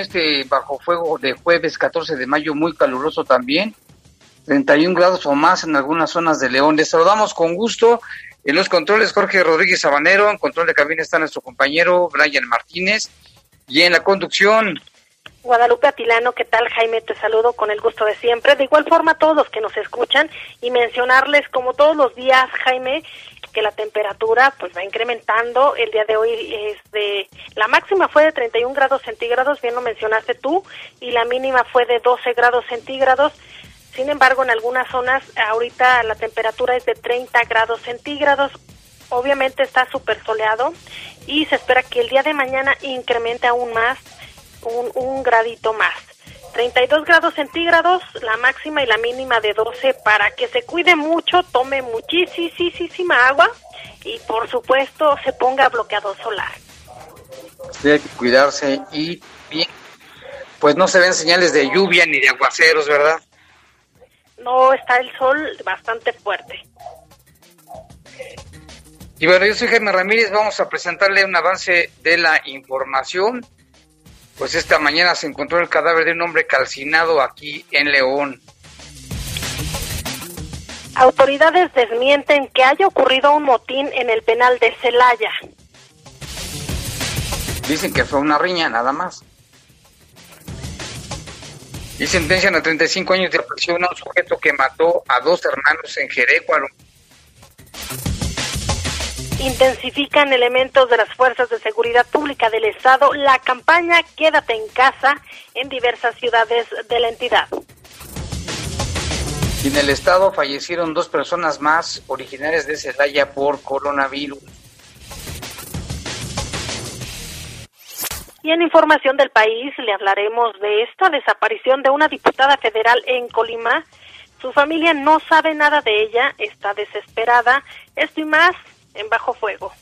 Este bajo fuego de jueves 14 de mayo, muy caluroso también. 31 grados o más en algunas zonas de León. Les saludamos con gusto. En los controles, Jorge Rodríguez Sabanero. En control de cabina está nuestro compañero Brian Martínez. Y en la conducción, Guadalupe Atilano, ¿qué tal Jaime? Te saludo con el gusto de siempre. De igual forma a todos los que nos escuchan y mencionarles como todos los días, Jaime, que la temperatura pues va incrementando. El día de hoy este, la máxima fue de 31 grados centígrados, bien lo mencionaste tú, y la mínima fue de 12 grados centígrados. Sin embargo, en algunas zonas ahorita la temperatura es de 30 grados centígrados. Obviamente está súper soleado y se espera que el día de mañana incremente aún más, un, un gradito más. 32 grados centígrados, la máxima y la mínima de 12 para que se cuide mucho, tome muchísima agua y por supuesto se ponga bloqueador solar. Tiene que cuidarse y bien, pues no se ven señales de lluvia ni de aguaceros, ¿verdad? No, está el sol bastante fuerte. Y bueno, yo soy Jaime Ramírez, vamos a presentarle un avance de la información pues esta mañana se encontró el cadáver de un hombre calcinado aquí en León. Autoridades desmienten que haya ocurrido un motín en el penal de Celaya. Dicen que fue una riña, nada más. Y sentencian a 35 años de prisión a un sujeto que mató a dos hermanos en Jerecuaro intensifican elementos de las fuerzas de seguridad pública del Estado la campaña Quédate en casa en diversas ciudades de la entidad. en el Estado fallecieron dos personas más originarias de Celaya por coronavirus. Y en información del país le hablaremos de esta desaparición de una diputada federal en Colima. Su familia no sabe nada de ella, está desesperada. Esto y más en bajo fuego.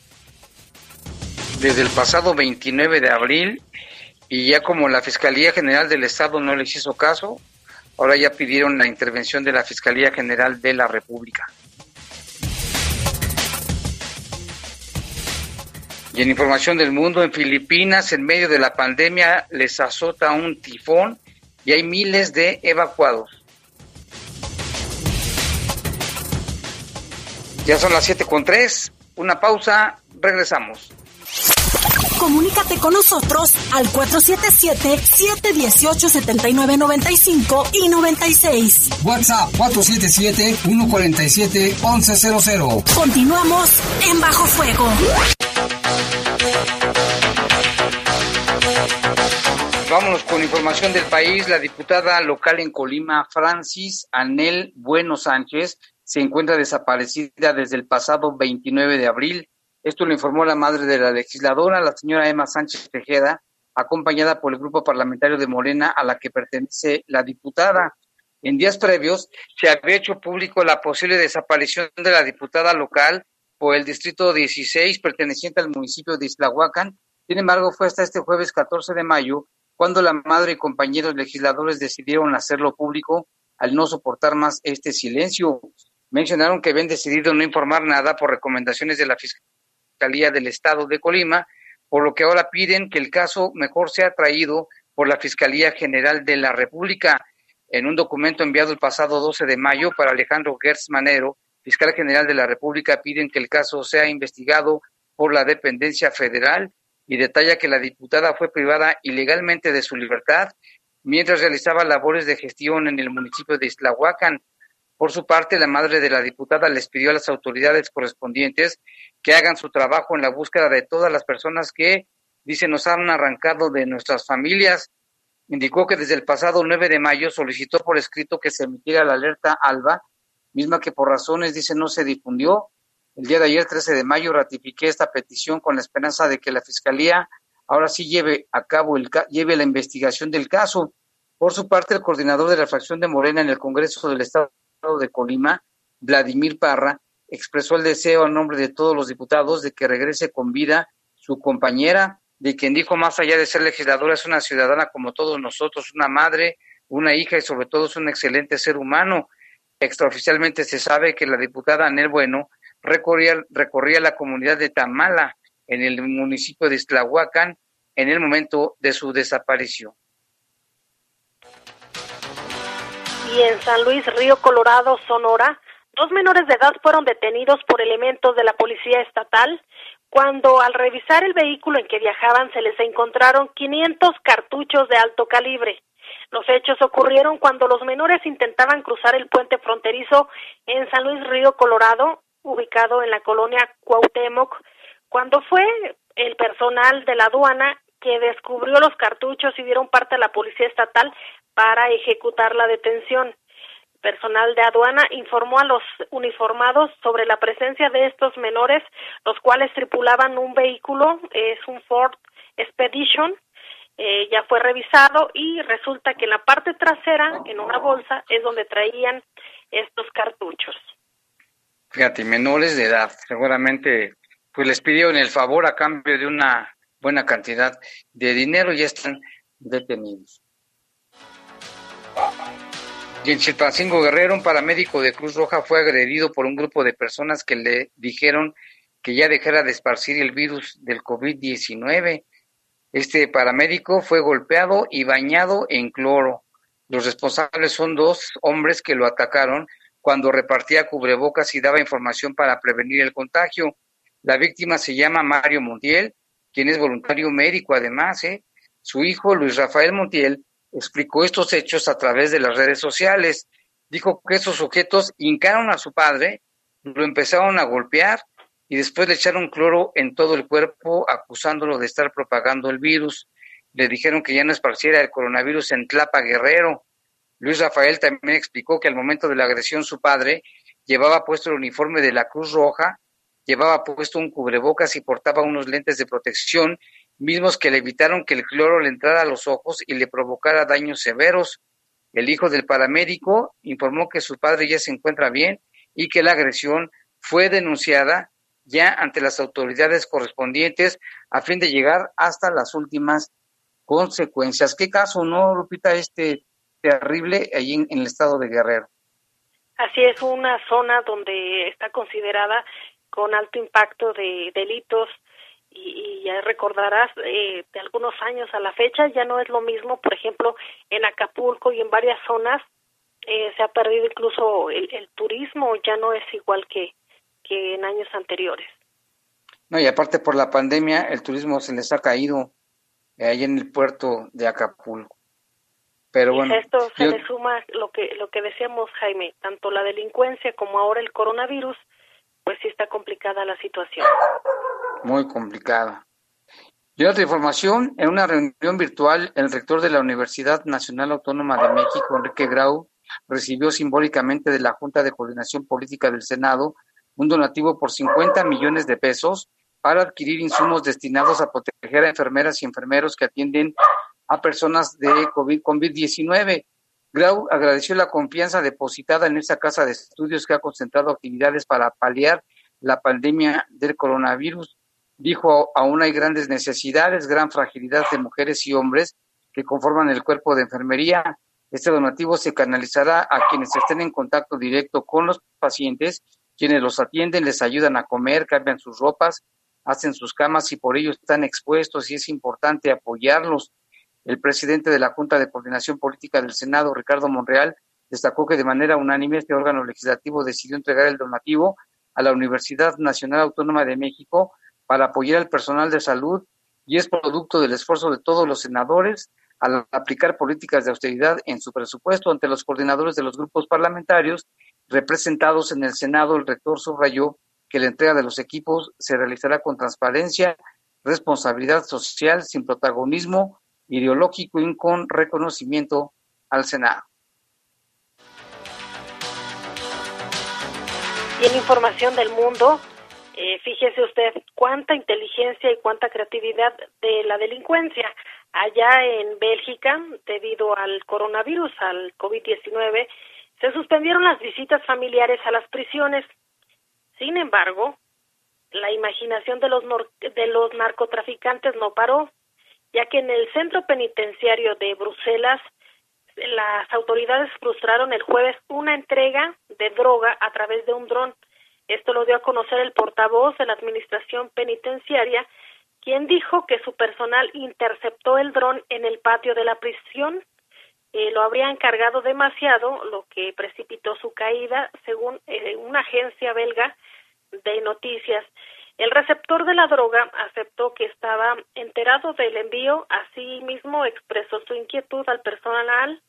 Desde el pasado 29 de abril, y ya como la Fiscalía General del Estado no les hizo caso, ahora ya pidieron la intervención de la Fiscalía General de la República. Y en información del mundo, en Filipinas, en medio de la pandemia, les azota un tifón y hay miles de evacuados. Ya son las siete con tres. Una pausa, regresamos. Comunícate con nosotros al 477-718-7995 y 96. WhatsApp 477-147-1100. Continuamos en Bajo Fuego. Vámonos con información del país. La diputada local en Colima, Francis Anel Bueno Sánchez, se encuentra desaparecida desde el pasado 29 de abril. Esto lo informó la madre de la legisladora, la señora Emma Sánchez Tejeda, acompañada por el grupo parlamentario de Morena a la que pertenece la diputada. En días previos se había hecho público la posible desaparición de la diputada local por el distrito 16 perteneciente al municipio de Islahuacan. Sin embargo, fue hasta este jueves 14 de mayo cuando la madre y compañeros legisladores decidieron hacerlo público al no soportar más este silencio mencionaron que habían decidido no informar nada por recomendaciones de la Fiscalía del Estado de Colima, por lo que ahora piden que el caso mejor sea traído por la Fiscalía General de la República. En un documento enviado el pasado 12 de mayo para Alejandro Gertz Manero, fiscal general de la República, piden que el caso sea investigado por la dependencia federal y detalla que la diputada fue privada ilegalmente de su libertad mientras realizaba labores de gestión en el municipio de Islahuacan. Por su parte, la madre de la diputada les pidió a las autoridades correspondientes que hagan su trabajo en la búsqueda de todas las personas que, dice, nos han arrancado de nuestras familias. Indicó que desde el pasado 9 de mayo solicitó por escrito que se emitiera la alerta ALBA, misma que por razones, dice, no se difundió. El día de ayer, 13 de mayo, ratifiqué esta petición con la esperanza de que la Fiscalía ahora sí lleve a cabo el, lleve la investigación del caso. Por su parte, el coordinador de la fracción de Morena en el Congreso del Estado de Colima, Vladimir Parra, expresó el deseo a nombre de todos los diputados de que regrese con vida su compañera, de quien dijo más allá de ser legisladora es una ciudadana como todos nosotros, una madre, una hija y sobre todo es un excelente ser humano. Extraoficialmente se sabe que la diputada Anel Bueno recorría, recorría la comunidad de Tamala en el municipio de Islahuacan en el momento de su desaparición. Y en San Luis Río Colorado, Sonora, dos menores de edad fueron detenidos por elementos de la Policía Estatal cuando al revisar el vehículo en que viajaban se les encontraron 500 cartuchos de alto calibre. Los hechos ocurrieron cuando los menores intentaban cruzar el puente fronterizo en San Luis Río Colorado, ubicado en la colonia Cuauhtémoc, cuando fue el personal de la aduana que descubrió los cartuchos y dieron parte a la policía estatal para ejecutar la detención. Personal de aduana informó a los uniformados sobre la presencia de estos menores, los cuales tripulaban un vehículo, es un Ford Expedition, eh, ya fue revisado y resulta que en la parte trasera, en una bolsa, es donde traían estos cartuchos. Fíjate, menores de edad, seguramente pues les pidieron el favor a cambio de una buena cantidad de dinero y ya están detenidos. Y en Chilpancingo Guerrero, un paramédico de Cruz Roja fue agredido por un grupo de personas que le dijeron que ya dejara de esparcir el virus del COVID-19. Este paramédico fue golpeado y bañado en cloro. Los responsables son dos hombres que lo atacaron cuando repartía cubrebocas y daba información para prevenir el contagio. La víctima se llama Mario Montiel, quien es voluntario médico además. ¿eh? Su hijo, Luis Rafael Montiel, explicó estos hechos a través de las redes sociales. Dijo que esos sujetos hincaron a su padre, lo empezaron a golpear y después le echaron cloro en todo el cuerpo acusándolo de estar propagando el virus. Le dijeron que ya no esparciera el coronavirus en Tlapa Guerrero. Luis Rafael también explicó que al momento de la agresión su padre llevaba puesto el uniforme de la Cruz Roja, llevaba puesto un cubrebocas y portaba unos lentes de protección mismos que le evitaron que el cloro le entrara a los ojos y le provocara daños severos. El hijo del paramédico informó que su padre ya se encuentra bien y que la agresión fue denunciada ya ante las autoridades correspondientes a fin de llegar hasta las últimas consecuencias. ¿Qué caso, no, Lupita, este terrible allí en, en el estado de Guerrero? Así es, una zona donde está considerada con alto impacto de delitos y, ya recordarás eh, de algunos años a la fecha ya no es lo mismo, por ejemplo, en Acapulco y en varias zonas eh, se ha perdido incluso el, turismo, ya no es igual que, que en años anteriores. No, y aparte por la pandemia el turismo se les ha caído eh, ahí en el puerto de Acapulco. Pero bueno, esto se le suma lo que lo que decíamos Jaime, tanto la delincuencia como ahora el coronavirus, pues sí está complicada la situación muy complicada. Y otra información, en una reunión virtual, el rector de la Universidad Nacional Autónoma de México, Enrique Grau, recibió simbólicamente de la Junta de Coordinación Política del Senado un donativo por 50 millones de pesos para adquirir insumos destinados a proteger a enfermeras y enfermeros que atienden a personas de COVID-19. Grau agradeció la confianza depositada en esa casa de estudios que ha concentrado actividades para paliar la pandemia del coronavirus dijo, aún hay grandes necesidades, gran fragilidad de mujeres y hombres que conforman el cuerpo de enfermería. Este donativo se canalizará a quienes estén en contacto directo con los pacientes, quienes los atienden, les ayudan a comer, cambian sus ropas, hacen sus camas y por ello están expuestos y es importante apoyarlos. El presidente de la Junta de Coordinación Política del Senado, Ricardo Monreal, destacó que de manera unánime este órgano legislativo decidió entregar el donativo a la Universidad Nacional Autónoma de México para apoyar al personal de salud y es producto del esfuerzo de todos los senadores al aplicar políticas de austeridad en su presupuesto ante los coordinadores de los grupos parlamentarios representados en el Senado. El rector subrayó que la entrega de los equipos se realizará con transparencia, responsabilidad social, sin protagonismo ideológico y con reconocimiento al Senado. Y en información del mundo, eh, fíjese usted cuánta inteligencia y cuánta creatividad de la delincuencia. Allá en Bélgica, debido al coronavirus, al COVID-19, se suspendieron las visitas familiares a las prisiones. Sin embargo, la imaginación de los, de los narcotraficantes no paró, ya que en el centro penitenciario de Bruselas las autoridades frustraron el jueves una entrega de droga a través de un dron. Esto lo dio a conocer el portavoz de la Administración Penitenciaria, quien dijo que su personal interceptó el dron en el patio de la prisión. Eh, lo habría encargado demasiado, lo que precipitó su caída, según eh, una agencia belga de noticias. El receptor de la droga aceptó que estaba enterado del envío, así mismo expresó su inquietud al personal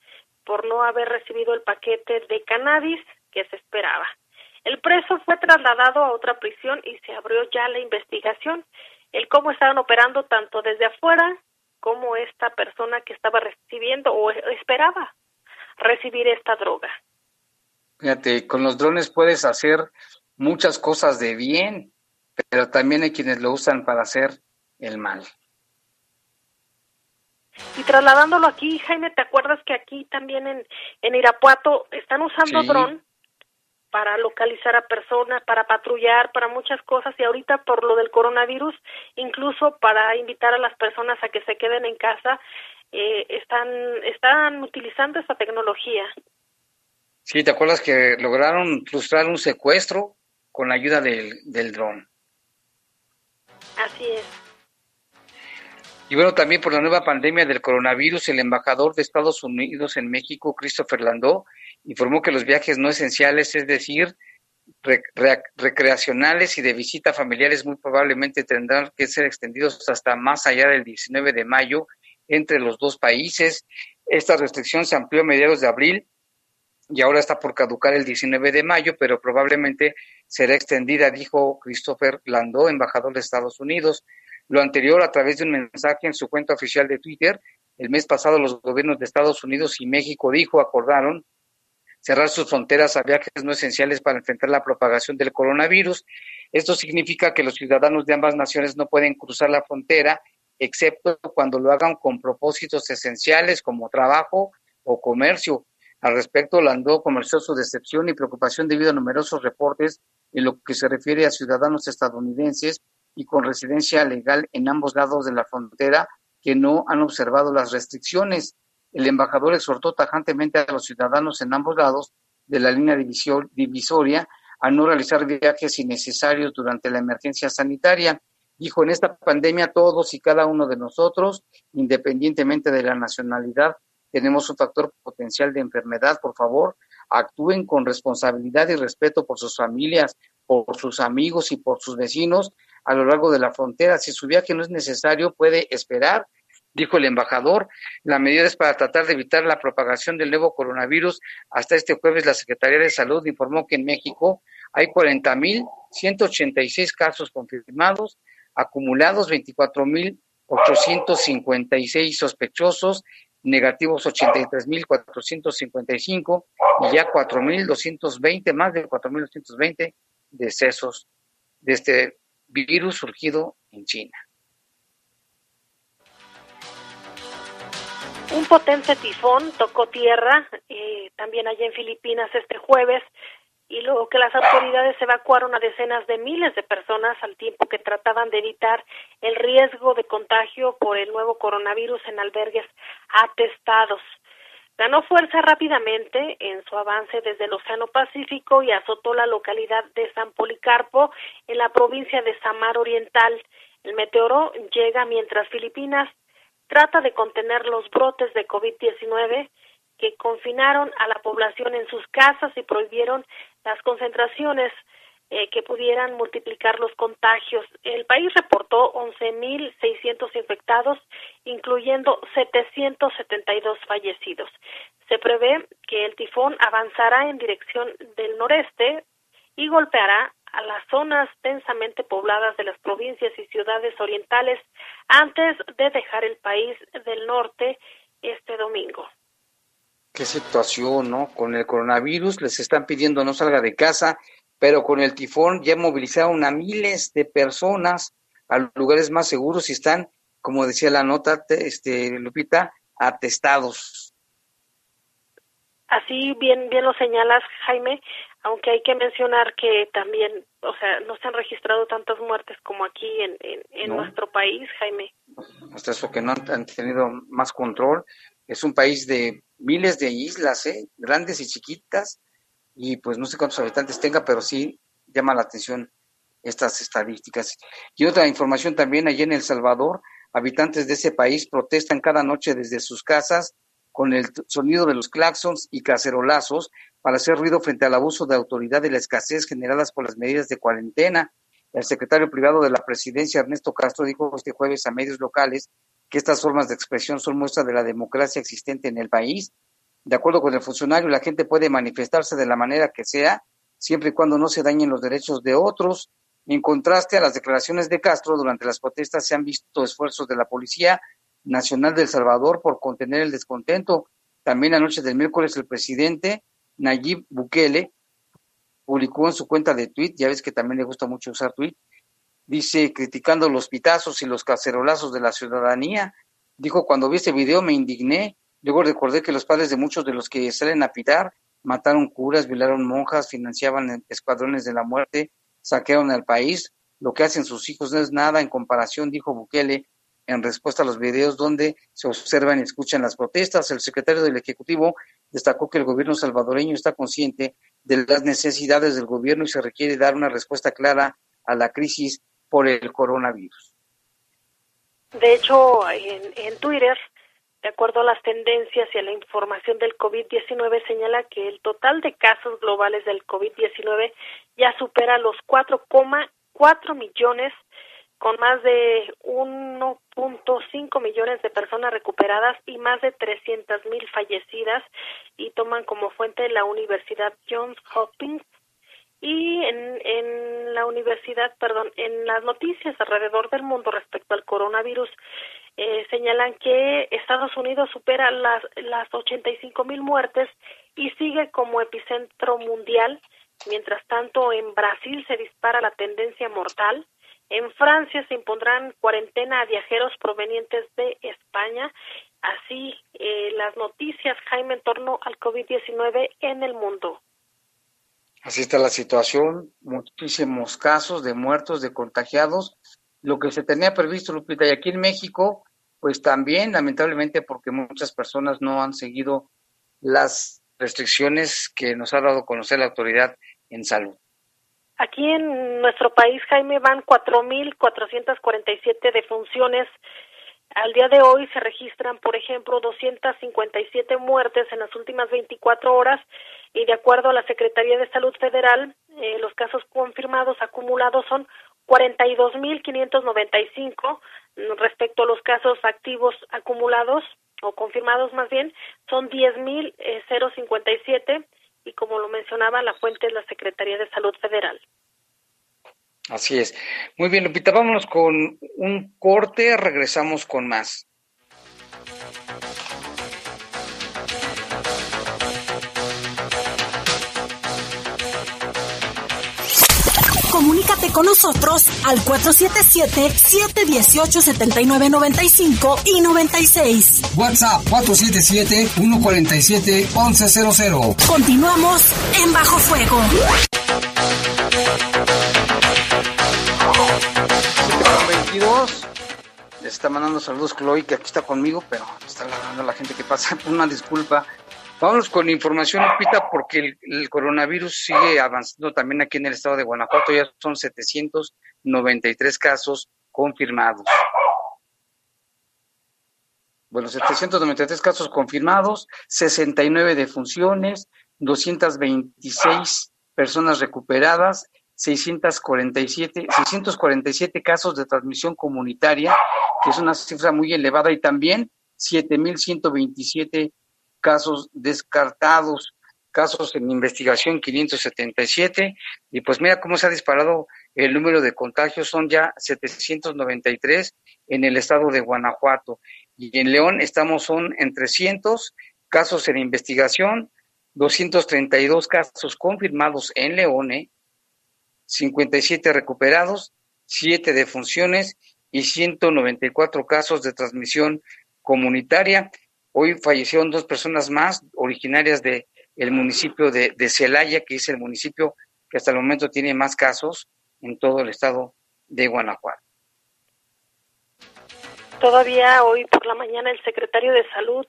por no haber recibido el paquete de cannabis que se esperaba. El preso fue trasladado a otra prisión y se abrió ya la investigación. El cómo estaban operando tanto desde afuera como esta persona que estaba recibiendo o esperaba recibir esta droga. Fíjate, con los drones puedes hacer muchas cosas de bien pero también hay quienes lo usan para hacer el mal. Y trasladándolo aquí, Jaime, ¿te acuerdas que aquí también en, en Irapuato están usando dron para localizar a personas, para patrullar, para muchas cosas y ahorita por lo del coronavirus, incluso para invitar a las personas a que se queden en casa, eh, están, están utilizando esta tecnología. Sí, ¿te acuerdas que lograron frustrar un secuestro con la ayuda del, del dron? Así es. Y bueno, también por la nueva pandemia del coronavirus, el embajador de Estados Unidos en México, Christopher Landó, informó que los viajes no esenciales, es decir, recreacionales y de visita familiares, muy probablemente tendrán que ser extendidos hasta más allá del 19 de mayo entre los dos países. Esta restricción se amplió a mediados de abril y ahora está por caducar el 19 de mayo, pero probablemente será extendida, dijo Christopher Landó, embajador de Estados Unidos. Lo anterior a través de un mensaje en su cuenta oficial de Twitter. El mes pasado los gobiernos de Estados Unidos y México, dijo, acordaron cerrar sus fronteras a viajes no esenciales para enfrentar la propagación del coronavirus. Esto significa que los ciudadanos de ambas naciones no pueden cruzar la frontera, excepto cuando lo hagan con propósitos esenciales como trabajo o comercio. Al respecto, Landó comerció su decepción y preocupación debido a numerosos reportes en lo que se refiere a ciudadanos estadounidenses y con residencia legal en ambos lados de la frontera que no han observado las restricciones. El embajador exhortó tajantemente a los ciudadanos en ambos lados de la línea divisoria a no realizar viajes innecesarios durante la emergencia sanitaria. Dijo, en esta pandemia todos y cada uno de nosotros, independientemente de la nacionalidad, tenemos un factor potencial de enfermedad, por favor, actúen con responsabilidad y respeto por sus familias, por sus amigos y por sus vecinos a lo largo de la frontera. Si su viaje no es necesario, puede esperar, dijo el embajador. La medida es para tratar de evitar la propagación del nuevo coronavirus. Hasta este jueves, la Secretaría de Salud informó que en México hay 40.186 casos confirmados, acumulados 24.856 sospechosos negativos 83.455 y ya 4.220, más de 4.220 decesos de este virus surgido en China. Un potente tifón tocó tierra eh, también allá en Filipinas este jueves y luego que las autoridades evacuaron a decenas de miles de personas al tiempo que trataban de evitar el riesgo de contagio por el nuevo coronavirus en albergues atestados. Ganó fuerza rápidamente en su avance desde el Océano Pacífico y azotó la localidad de San Policarpo en la provincia de Samar Oriental. El meteoro llega mientras Filipinas trata de contener los brotes de COVID-19 que confinaron a la población en sus casas y prohibieron las concentraciones eh, que pudieran multiplicar los contagios. El país reportó 11.600 infectados, incluyendo 772 fallecidos. Se prevé que el tifón avanzará en dirección del noreste y golpeará a las zonas densamente pobladas de las provincias y ciudades orientales antes de dejar el país del norte este domingo. Qué situación, ¿no? Con el coronavirus les están pidiendo no salga de casa, pero con el tifón ya movilizaron a miles de personas a lugares más seguros y están, como decía la nota, este Lupita, atestados. Así bien bien lo señalas, Jaime, aunque hay que mencionar que también, o sea, no se han registrado tantas muertes como aquí en, en, nuestro país, Jaime. Hasta eso que no han, tenido más control. Es un país de miles de islas, ¿eh? grandes y chiquitas, y pues no sé cuántos habitantes tenga, pero sí llama la atención estas estadísticas. Y otra información también, allí en El Salvador, habitantes de ese país protestan cada noche desde sus casas con el sonido de los claxons y cacerolazos para hacer ruido frente al abuso de autoridad y la escasez generadas por las medidas de cuarentena. El secretario privado de la presidencia, Ernesto Castro, dijo este jueves a medios locales que estas formas de expresión son muestra de la democracia existente en el país. De acuerdo con el funcionario, la gente puede manifestarse de la manera que sea, siempre y cuando no se dañen los derechos de otros. En contraste a las declaraciones de Castro, durante las protestas se han visto esfuerzos de la Policía Nacional de El Salvador por contener el descontento. También anoche del miércoles el presidente Nayib Bukele publicó en su cuenta de tweet, ya ves que también le gusta mucho usar tweet, dice criticando los pitazos y los cacerolazos de la ciudadanía. Dijo, cuando vi este video me indigné, luego recordé que los padres de muchos de los que salen a pitar mataron curas, violaron monjas, financiaban escuadrones de la muerte, saquearon al país. Lo que hacen sus hijos no es nada en comparación, dijo Bukele, en respuesta a los videos donde se observan y escuchan las protestas. El secretario del Ejecutivo destacó que el gobierno salvadoreño está consciente de las necesidades del gobierno y se requiere dar una respuesta clara a la crisis por el coronavirus. De hecho, en, en Twitter, de acuerdo a las tendencias y a la información del COVID-19, señala que el total de casos globales del COVID-19 ya supera los 4,4 millones con más de 1.5 millones de personas recuperadas y más de 300 mil fallecidas y toman como fuente la Universidad Johns Hopkins y en, en la universidad, perdón, en las noticias alrededor del mundo respecto al coronavirus eh, señalan que Estados Unidos supera las, las 85 mil muertes y sigue como epicentro mundial. Mientras tanto, en Brasil se dispara la tendencia mortal en Francia se impondrán cuarentena a viajeros provenientes de España. Así eh, las noticias, Jaime, en torno al COVID-19 en el mundo. Así está la situación, muchísimos casos de muertos, de contagiados, lo que se tenía previsto, Lupita, y aquí en México, pues también, lamentablemente, porque muchas personas no han seguido las restricciones que nos ha dado a conocer la autoridad en salud. Aquí en nuestro país, Jaime, van 4.447 defunciones. Al día de hoy se registran, por ejemplo, 257 muertes en las últimas 24 horas y de acuerdo a la Secretaría de Salud Federal, eh, los casos confirmados acumulados son 42.595 respecto a los casos activos acumulados o confirmados más bien son 10.057 y como lo mencionaba, la fuente es la Secretaría de Salud Federal. Así es. Muy bien, Lupita, vámonos con un corte, regresamos con más. Comunícate con nosotros al 477-718-7995 y 96. WhatsApp 477-147-1100. Continuamos en Bajo Fuego. Está mandando saludos Chloe, que aquí está conmigo, pero está hablando la gente que pasa. Una disculpa. Vámonos con información, Lupita, porque el, coronavirus sigue avanzando también aquí en el estado de Guanajuato. Ya son 793 casos confirmados. bueno, 793 casos confirmados, 69 defunciones, 226 personas recuperadas, 647, 647 casos de transmisión comunitaria, que es una cifra muy elevada, y también 7.127 casos descartados, casos en investigación 577, y pues mira cómo se ha disparado el número de contagios, son ya 793 en el estado de Guanajuato, y en León estamos son en 300 casos en investigación, 232 casos confirmados en León, 57 ¿eh? recuperados, 7 defunciones y 194 casos de transmisión comunitaria. Hoy fallecieron dos personas más originarias de el municipio de, de Celaya, que es el municipio que hasta el momento tiene más casos en todo el estado de Guanajuato. Todavía hoy por la mañana el secretario de Salud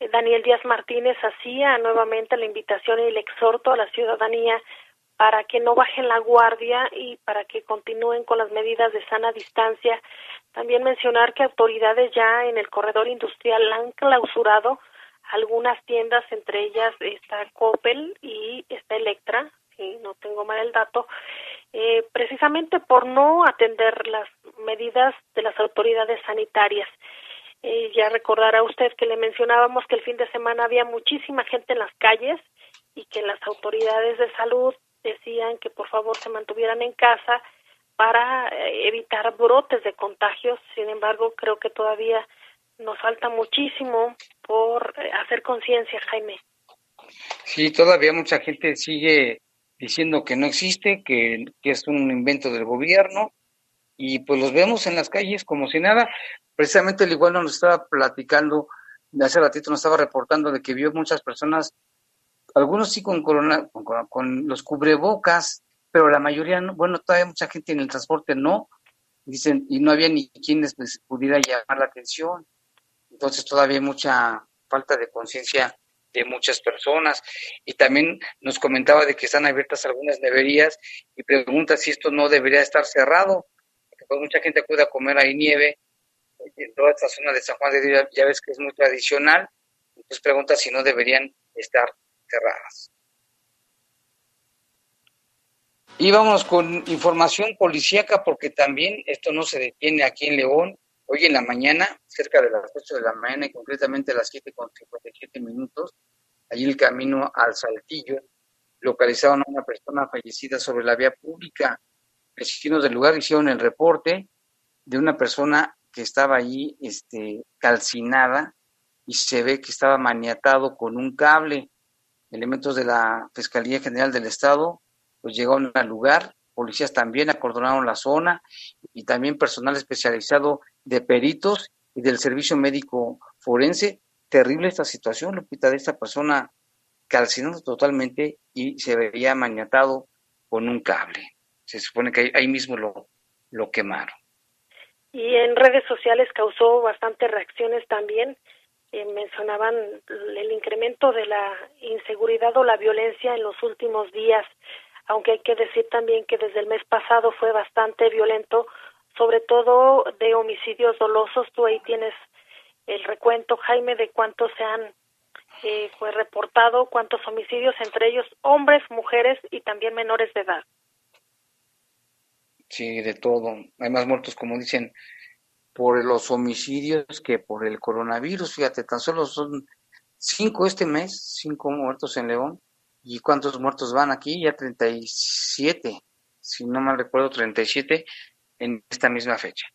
eh, Daniel Díaz Martínez hacía nuevamente la invitación y el exhorto a la ciudadanía para que no bajen la guardia y para que continúen con las medidas de sana distancia. También mencionar que autoridades ya en el corredor industrial han clausurado algunas tiendas, entre ellas está Coppel y está Electra, si no tengo mal el dato, eh, precisamente por no atender las medidas de las autoridades sanitarias. Eh, ya recordará usted que le mencionábamos que el fin de semana había muchísima gente en las calles y que las autoridades de salud decían que por favor se mantuvieran en casa para eh, evitar brotes de contagios. Sin embargo, creo que todavía nos falta muchísimo por eh, hacer conciencia, Jaime. Sí, todavía mucha gente sigue diciendo que no existe, que, que es un invento del gobierno, y pues los vemos en las calles como si nada. Precisamente el igual nos estaba platicando, hace ratito nos estaba reportando de que vio muchas personas, algunos sí con corona, con, los cubrebocas, pero la mayoría no, bueno, todavía mucha gente en el transporte no, dicen, y no había ni quienes pues, pudiera llamar la atención. Entonces todavía hay mucha falta de conciencia de muchas personas. Y también nos comentaba de que están abiertas algunas neverías y pregunta si esto no debería estar cerrado pues mucha gente acude a comer ahí nieve en toda esta zona de San Juan de Dios, ya ves que es muy tradicional, entonces pregunta si no deberían estar cerradas. Y vamos con información policíaca porque también esto no se detiene aquí en León. Hoy en la mañana, cerca de las 8 de la mañana y concretamente a las 7 con 57 minutos, allí el camino al Saltillo, localizaron a una persona fallecida sobre la vía pública vecinos del lugar hicieron el reporte de una persona que estaba allí este, calcinada y se ve que estaba maniatado con un cable. Elementos de la Fiscalía General del Estado pues llegaron al lugar, policías también acordonaron la zona y también personal especializado de peritos y del servicio médico forense. Terrible esta situación, Lupita, de esta persona calcinado totalmente y se veía maniatado con un cable se supone que ahí, mismo lo, lo quemaron. Y en redes sociales causó bastantes reacciones también. Eh, mencionaban el incremento de la inseguridad o la violencia en los últimos días, aunque hay que decir también que desde el mes pasado fue bastante violento, sobre todo de homicidios dolosos. Tú ahí tienes el recuento, Jaime, de cuántos se han eh, fue reportado, cuántos homicidios, entre ellos hombres, mujeres y también menores de edad. Sí, de todo. Hay más muertos, como dicen, por los homicidios que por el coronavirus. Fíjate, tan solo son cinco este mes, cinco muertos en León. ¿Y cuántos muertos van aquí? Ya 37, si no mal recuerdo, 37 en esta misma fecha.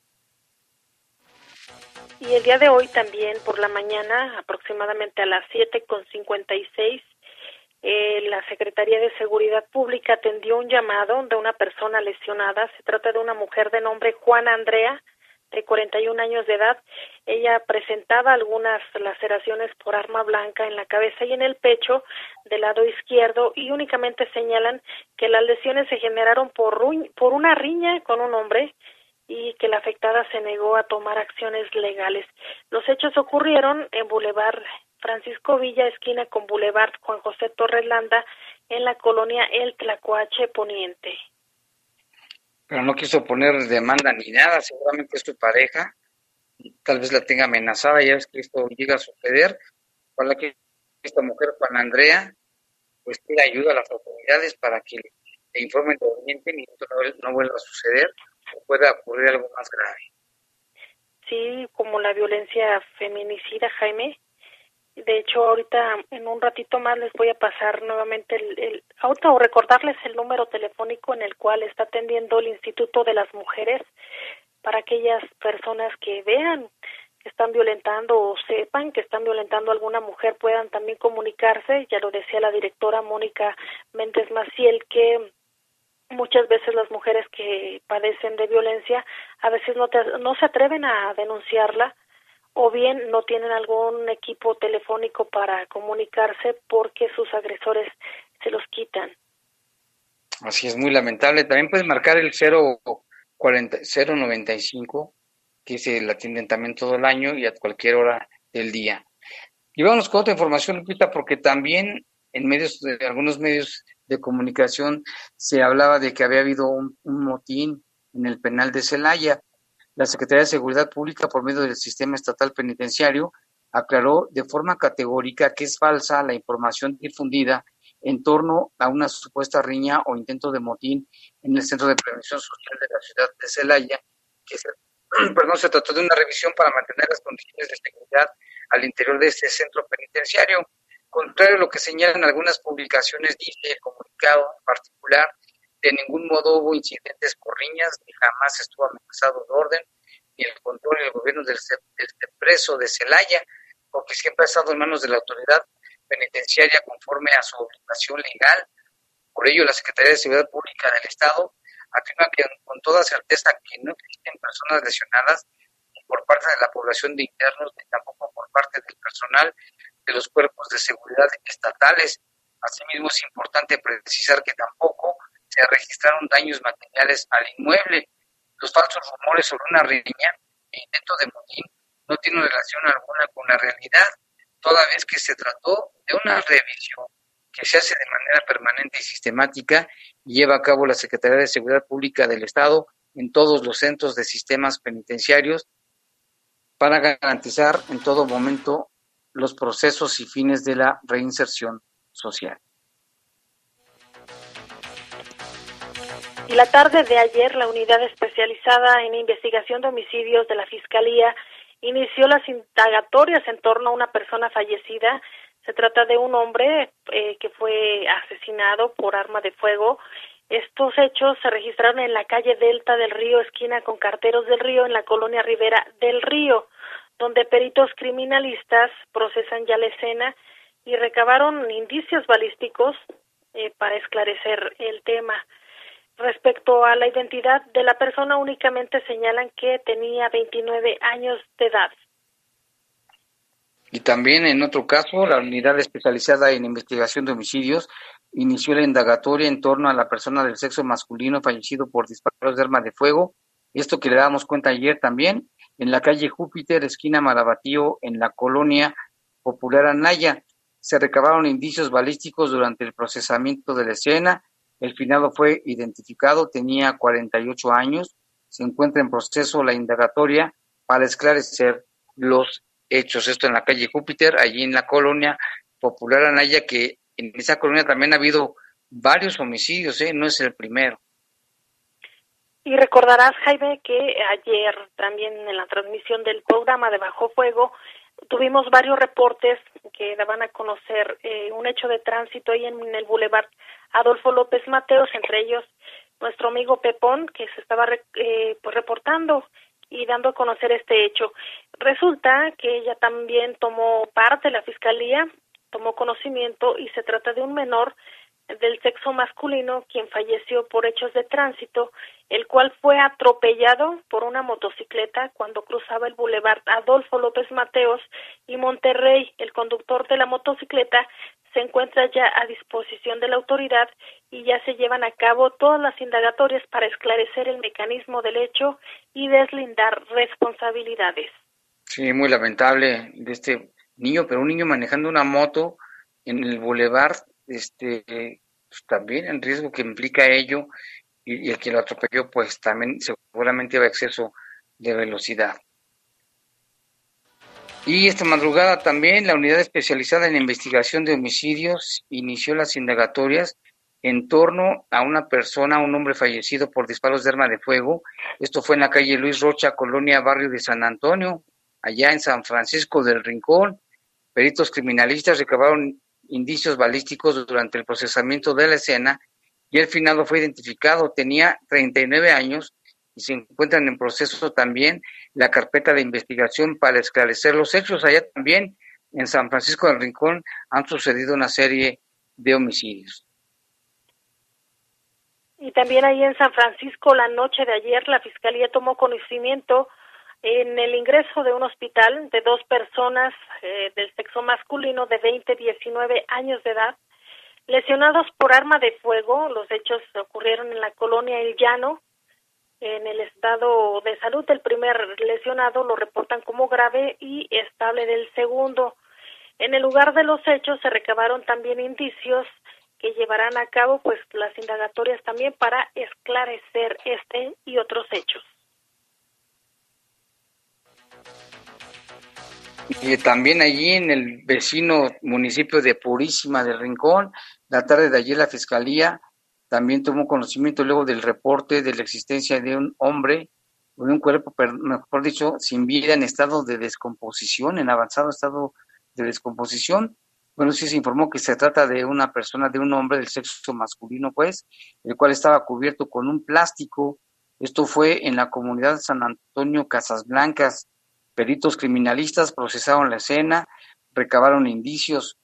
Y el día de hoy también, por la mañana, aproximadamente a las siete con 56, eh, la Secretaría de Seguridad Pública atendió un llamado de una persona lesionada. Se trata de una mujer de nombre Juana Andrea, de 41 años de edad. Ella presentaba algunas laceraciones por arma blanca en la cabeza y en el pecho del lado izquierdo y únicamente señalan que las lesiones se generaron por, por una riña con un hombre y que la afectada se negó a tomar acciones legales. Los hechos ocurrieron en Boulevard Francisco Villa, esquina con Boulevard Juan José Torres Landa, en la colonia El Tlacuache Poniente. Pero no quiso poner demanda ni nada, seguramente es su pareja, tal vez la tenga amenazada, ya ves que esto llega a suceder, ojalá que esta mujer, Juan Andrea, pues pida ayuda a las autoridades para que le informen, le orienten y esto no, vuelva a suceder o pueda ocurrir algo más grave. Sí, como la violencia feminicida, Jaime. De hecho, ahorita en un ratito más les voy a pasar nuevamente el, el auto o recordarles el número telefónico en el cual está atendiendo el Instituto de las Mujeres para aquellas personas que vean que están violentando o sepan que están violentando a alguna mujer puedan también comunicarse. Ya lo decía la directora Mónica Méndez Maciel que muchas veces las mujeres que padecen de violencia a veces no, no se atreven a denunciarla o bien no tienen algún equipo telefónico para comunicarse porque sus agresores se los quitan. Así es, muy lamentable. También pueden marcar el 095, que se la atienden también todo el año y a cualquier hora del día. Y vamos con otra información, Lupita, porque también en medios, de algunos medios de comunicación se hablaba de que había habido un, motín en el penal de Celaya. La Secretaría de Seguridad Pública, por medio del sistema estatal penitenciario, aclaró de forma categórica que es falsa la información difundida en torno a una supuesta riña o intento de motín en el Centro de Prevención Social de la ciudad de Celaya, que se, se trató de una revisión para mantener las condiciones de seguridad al interior de este centro penitenciario. Contrario a lo que señalan algunas publicaciones, dice el comunicado en particular, de ningún modo hubo incidentes por riñas, ni jamás estuvo amenazado el orden, ni el control del gobierno del, del preso de Celaya, porque siempre ha estado en manos de la autoridad penitenciaria conforme a su obligación legal. Por ello, la Secretaría de Seguridad Pública del Estado afirma que con toda certeza que no existen personas lesionadas ni por parte de la población de internos ni tampoco por parte del personal de los cuerpos de seguridad estatales. Asimismo, es importante precisar que tampoco se registraron daños materiales al inmueble. Los falsos rumores sobre una riña e intento de motín no tienen relación alguna con la realidad, toda vez que se trató de una revisión que se hace de manera permanente y sistemática y lleva a cabo la Secretaría de Seguridad Pública del Estado en todos los centros de sistemas penitenciarios para garantizar en todo momento los procesos y fines de la reinserción social. Y la tarde de ayer, la unidad especializada en investigación de homicidios de la Fiscalía inició las indagatorias en torno a una persona fallecida. Se trata de un hombre eh, que fue asesinado por arma de fuego. Estos hechos se registraron en la calle Delta del Río, esquina con Carteros del Río, en la colonia Rivera del Río donde peritos criminalistas procesan ya la escena y recabaron indicios balísticos eh, para esclarecer el tema. Respecto a la identidad de la persona, únicamente señalan que tenía 29 años de edad. Y también en otro caso, la unidad especializada en investigación de homicidios inició la indagatoria en torno a la persona del sexo masculino fallecido por disparos de arma de fuego. Esto que le damos cuenta ayer también, en la calle Júpiter, esquina Marabatío, en la colonia popular Anaya. Se recabaron indicios balísticos durante el procesamiento de la escena. El finado fue identificado, tenía 48 años. Se encuentra en proceso la indagatoria para esclarecer los hechos. Esto en la calle Júpiter, allí en la colonia popular Anaya, que en esa colonia también ha habido varios homicidios, ¿eh? no es el primero. Y recordarás, Jaime, que ayer también en la transmisión del programa de Bajo Fuego tuvimos varios reportes que daban a conocer eh, un hecho de tránsito ahí en, el Boulevard Adolfo López Mateos, entre ellos nuestro amigo Pepón, que se estaba eh, pues reportando y dando a conocer este hecho. Resulta que ella también tomó parte, la fiscalía tomó conocimiento y se trata de un menor del sexo masculino quien falleció por hechos de tránsito, el cual fue atropellado por una motocicleta cuando cruzaba el bulevar Adolfo López Mateos y Monterrey. El conductor de la motocicleta se encuentra ya a disposición de la autoridad y ya se llevan a cabo todas las indagatorias para esclarecer el mecanismo del hecho y deslindar responsabilidades. Sí, muy lamentable de este niño, pero un niño manejando una moto en el bulevar este, pues, también el riesgo que implica ello y, el que lo atropelló, pues también seguramente va a exceso de velocidad. Y esta madrugada también la unidad especializada en investigación de homicidios inició las indagatorias en torno a una persona, un hombre fallecido por disparos de arma de fuego. Esto fue en la calle Luis Rocha, colonia Barrio de San Antonio, allá en San Francisco del Rincón. Peritos criminalistas recabaron indicios balísticos durante el procesamiento de la escena y el finado fue identificado. Tenía 39 años y se encuentran en proceso también la carpeta de investigación para esclarecer los hechos. Allá también en San Francisco del Rincón han sucedido una serie de homicidios. Y también ahí en San Francisco, la noche de ayer, la Fiscalía tomó conocimiento en el ingreso de un hospital de dos personas eh, del sexo masculino de 20 19 años de edad, lesionados por arma de fuego. Los hechos ocurrieron en la colonia El Llano. En el estado de salud del primer lesionado lo reportan como grave y estable del segundo. En el lugar de los hechos se recabaron también indicios que llevarán a cabo pues las indagatorias también para esclarecer este y otros hechos. Y también allí en el vecino municipio de Purísima del Rincón, la tarde de ayer la Fiscalía también tomó conocimiento luego del reporte de la existencia de un hombre, de un cuerpo, mejor dicho, sin vida en estado de descomposición, en avanzado estado de descomposición. Bueno, sí se informó que se trata de una persona, de un hombre del sexo masculino, pues, el cual estaba cubierto con un plástico. Esto fue en la comunidad San Antonio Casas Blancas, Peritos criminalistas procesaron la escena, recabaron indicios.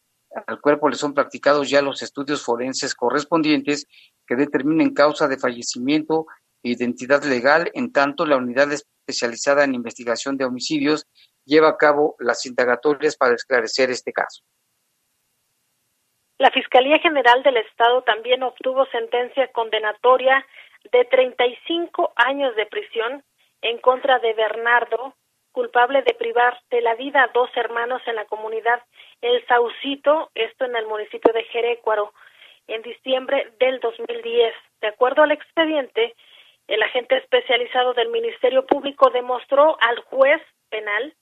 Al cuerpo le son practicados ya los estudios forenses correspondientes que determinen causa de fallecimiento e identidad legal, en tanto la unidad especializada en investigación de homicidios lleva a cabo las indagatorias para esclarecer este caso. La Fiscalía General del Estado también obtuvo sentencia condenatoria de 35 años de prisión en contra de Bernardo culpable de privar de la vida a dos hermanos en la comunidad El Saucito, esto en el municipio de Jerécuaro, en diciembre del 2010. De acuerdo al expediente, el agente especializado del Ministerio Público demostró al juez penal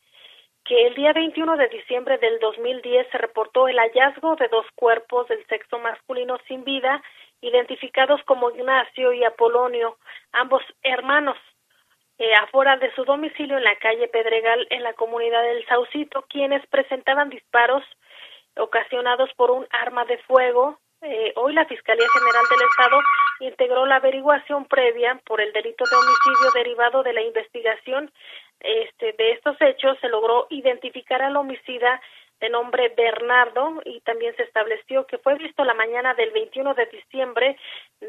que el día 21 de diciembre del 2010 se reportó el hallazgo de dos cuerpos del sexo masculino sin vida, identificados como Ignacio y Apolonio, ambos hermanos eh, afuera de su domicilio en la calle Pedregal en la comunidad del Saucito, quienes presentaban disparos ocasionados por un arma de fuego. Eh, hoy la Fiscalía General del Estado integró la averiguación previa por el delito de homicidio derivado de la investigación este, de estos hechos. Se logró identificar al homicida de nombre Bernardo y también se estableció que fue visto la mañana del 21 de diciembre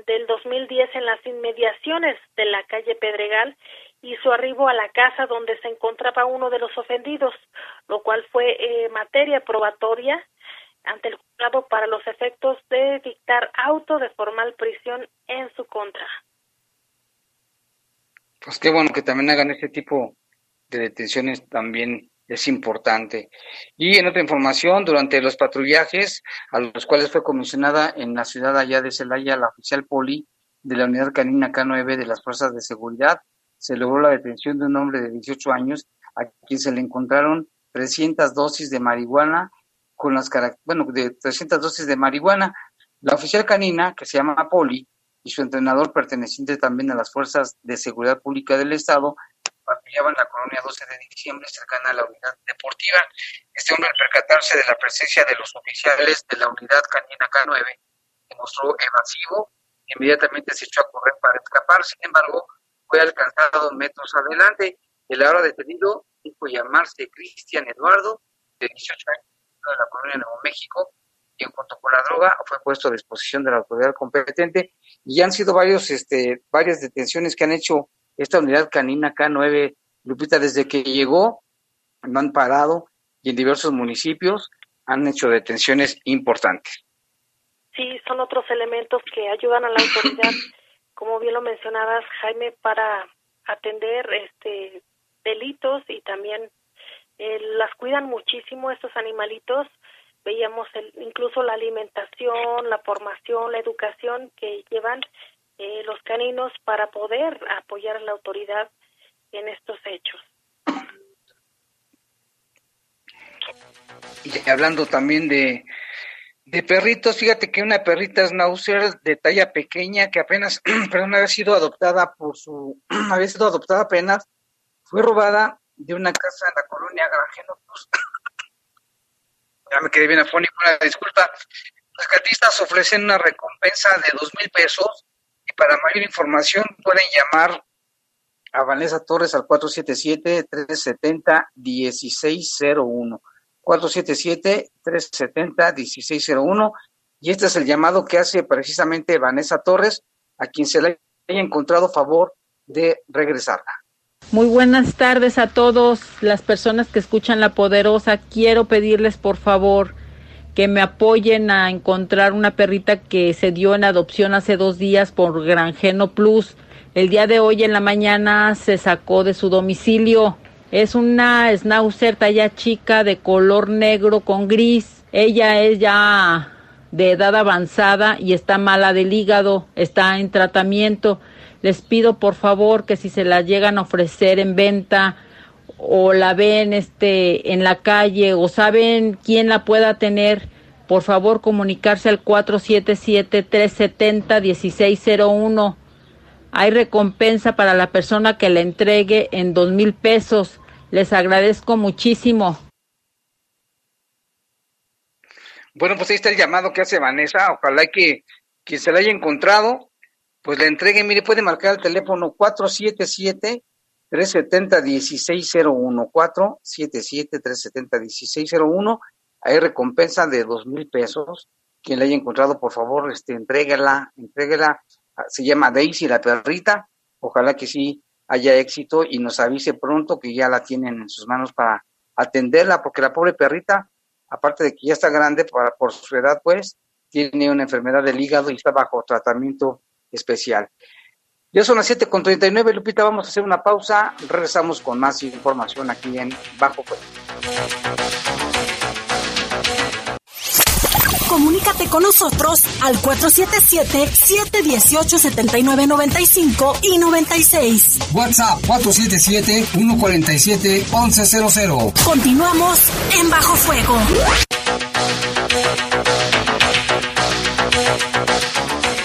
del 2010 en las inmediaciones de la calle Pedregal y su arribo a la casa donde se encontraba uno de los ofendidos, lo cual fue eh, materia probatoria ante el juzgado para los efectos de dictar auto de formal prisión en su contra. Pues qué bueno que también hagan este tipo de detenciones también es importante. Y en otra información, durante los patrullajes a los cuales fue comisionada en la ciudad allá de Celaya la oficial poli de la unidad canina K9 de las fuerzas de seguridad, se logró la detención de un hombre de 18 años a quien se le encontraron 300 dosis de marihuana con las bueno, de 300 dosis de marihuana. La oficial canina, que se llama Poli, y su entrenador perteneciente también a las fuerzas de seguridad pública del Estado, patrullaban la colonia 12 de diciembre cercana a la unidad deportiva. Este hombre, al percatarse de la presencia de los oficiales de la unidad canina K9, se mostró evasivo, inmediatamente se echó a correr para escapar. Sin embargo, fue alcanzado metros adelante. El ahora detenido dijo llamarse Cristian Eduardo, de 18 años, de la colonia de Nuevo México, y en cuanto con la droga fue puesto a disposición de la autoridad competente y han sido varios, este, varias detenciones que han hecho esta unidad canina K9, Lupita, desde que llegó, no han parado y en diversos municipios han hecho detenciones importantes. Sí, son otros elementos que ayudan a la autoridad, como bien lo mencionabas, Jaime, para atender este delitos y también eh, las cuidan muchísimo estos animalitos. Veíamos incluso la alimentación, la formación, la educación que llevan eh, los caninos para poder apoyar a la autoridad en estos hechos. Y hablando también de, de perritos, fíjate que una perrita Schnauzer de talla pequeña que apenas, perdón, había sido adoptada por su, había sido adoptada apenas, fue robada de una casa en la colonia Granjeno ya me quedé bien afónico, una disculpa. Los cartistas ofrecen una recompensa de dos mil pesos y para mayor información pueden llamar a Vanessa Torres al 477-370-1601. 477-370-1601. Y este es el llamado que hace precisamente Vanessa Torres, a quien se le haya encontrado favor de regresarla. Muy buenas tardes a todos las personas que escuchan La Poderosa. Quiero pedirles por favor que me apoyen a encontrar una perrita que se dio en adopción hace dos días por Granjeno Plus. El día de hoy en la mañana se sacó de su domicilio. Es una schnauzer talla chica de color negro con gris. Ella es ya de edad avanzada y está mala del hígado, está en tratamiento. Les pido por favor que si se la llegan a ofrecer en venta o la ven este en la calle o saben quién la pueda tener, por favor comunicarse al 477-370-1601. Hay recompensa para la persona que la entregue en dos mil pesos. Les agradezco muchísimo. Bueno, pues ahí está el llamado que hace Vanessa. Ojalá que quien se la haya encontrado, pues la entregue. Mire, puede marcar el teléfono 477 370 1601 477 370 1601 Hay recompensa de dos mil pesos. Quien la haya encontrado, por favor, este, entréguela, entréguela. Se llama Daisy la perrita. Ojalá que sí haya éxito y nos avise pronto que ya la tienen en sus manos para atenderla, porque la pobre perrita, aparte de que ya está grande para, por su edad, pues, tiene una enfermedad del hígado y está bajo tratamiento especial. Ya son las 7.39, Lupita, vamos a hacer una pausa, regresamos con más información aquí en Bajo Fuego. Comunícate con nosotros al 477-718-7995 y 96. WhatsApp 477-147-1100. Continuamos en Bajo Fuego.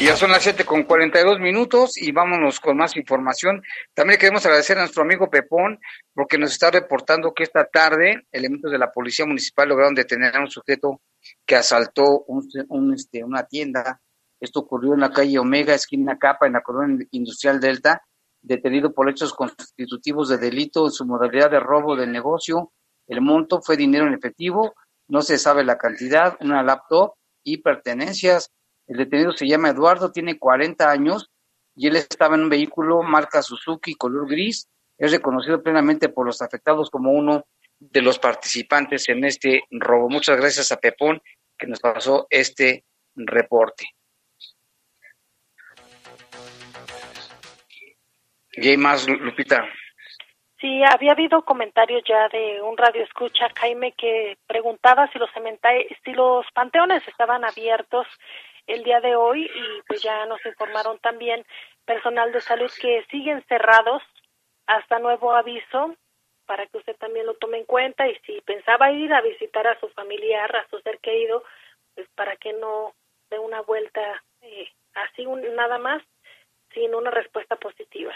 Ya son las 7 con 42 minutos y vámonos con más información. También queremos agradecer a nuestro amigo Pepón porque nos está reportando que esta tarde elementos de la Policía Municipal lograron detener a un sujeto que asaltó un, este, una tienda. Esto ocurrió en la calle Omega, esquina Capa, en la colonia industrial Delta, detenido por hechos constitutivos de delito en su modalidad de robo del negocio. El monto fue dinero en efectivo, no se sabe la cantidad, una laptop y pertenencias el detenido se llama Eduardo, tiene 40 años y él estaba en un vehículo marca Suzuki color gris. Es reconocido plenamente por los afectados como uno de los participantes en este robo. Muchas gracias a Pepón que nos pasó este reporte. ¿Y hay más, Lupita? Sí, había habido comentarios ya de un radio escucha, Jaime, que preguntaba si los, si los panteones estaban abiertos el día de hoy y pues ya nos informaron también personal de salud que siguen cerrados hasta nuevo aviso para que usted también lo tome en cuenta y si pensaba ir a visitar a su familiar, a su ser querido, pues para que no dé una vuelta eh, así nada más sin una respuesta positiva.